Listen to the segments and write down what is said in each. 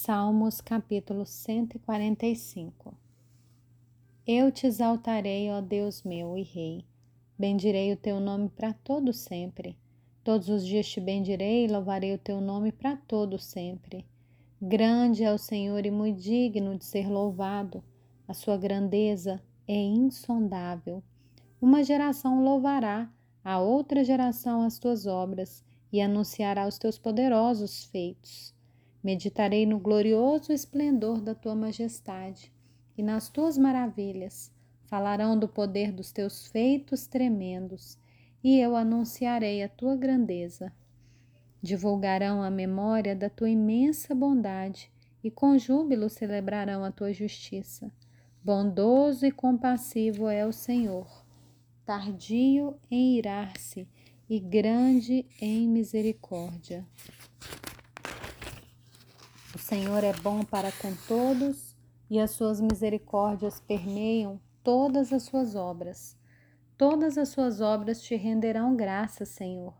Salmos capítulo 145 Eu te exaltarei, ó Deus meu e Rei, bendirei o teu nome para todo sempre. Todos os dias te bendirei e louvarei o teu nome para todo sempre. Grande é o Senhor e muito digno de ser louvado, a sua grandeza é insondável. Uma geração louvará a outra geração as tuas obras e anunciará os teus poderosos feitos. Meditarei no glorioso esplendor da tua majestade e nas tuas maravilhas. Falarão do poder dos teus feitos tremendos, e eu anunciarei a tua grandeza. Divulgarão a memória da tua imensa bondade e com júbilo celebrarão a tua justiça. Bondoso e compassivo é o Senhor, tardio em irar-se e grande em misericórdia. O Senhor é bom para com todos e as suas misericórdias permeiam todas as suas obras. Todas as suas obras te renderão graças, Senhor,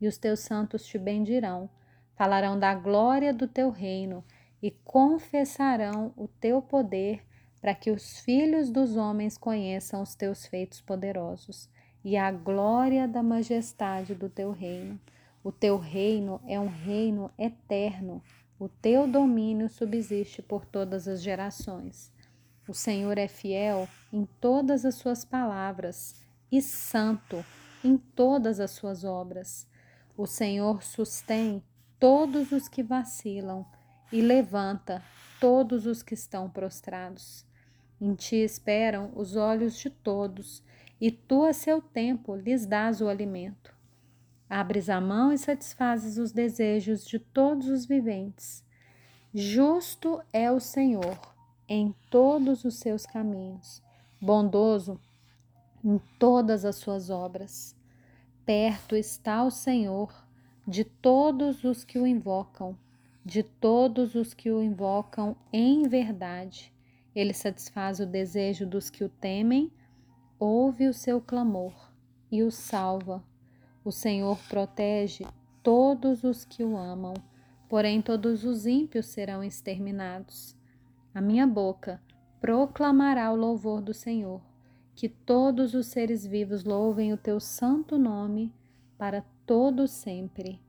e os teus santos te bendirão. Falarão da glória do teu reino e confessarão o teu poder para que os filhos dos homens conheçam os teus feitos poderosos e a glória da majestade do teu reino. O teu reino é um reino eterno o teu domínio subsiste por todas as gerações. O Senhor é fiel em todas as suas palavras e santo em todas as suas obras. O Senhor sustém todos os que vacilam e levanta todos os que estão prostrados. Em ti esperam os olhos de todos, e tu a seu tempo lhes dás o alimento. Abres a mão e satisfazes os desejos de todos os viventes. Justo é o Senhor em todos os seus caminhos, bondoso em todas as suas obras. Perto está o Senhor de todos os que o invocam, de todos os que o invocam em verdade. Ele satisfaz o desejo dos que o temem, ouve o seu clamor e o salva. O Senhor protege todos os que o amam, porém todos os ímpios serão exterminados. A minha boca proclamará o louvor do Senhor, que todos os seres vivos louvem o teu santo nome para todo sempre.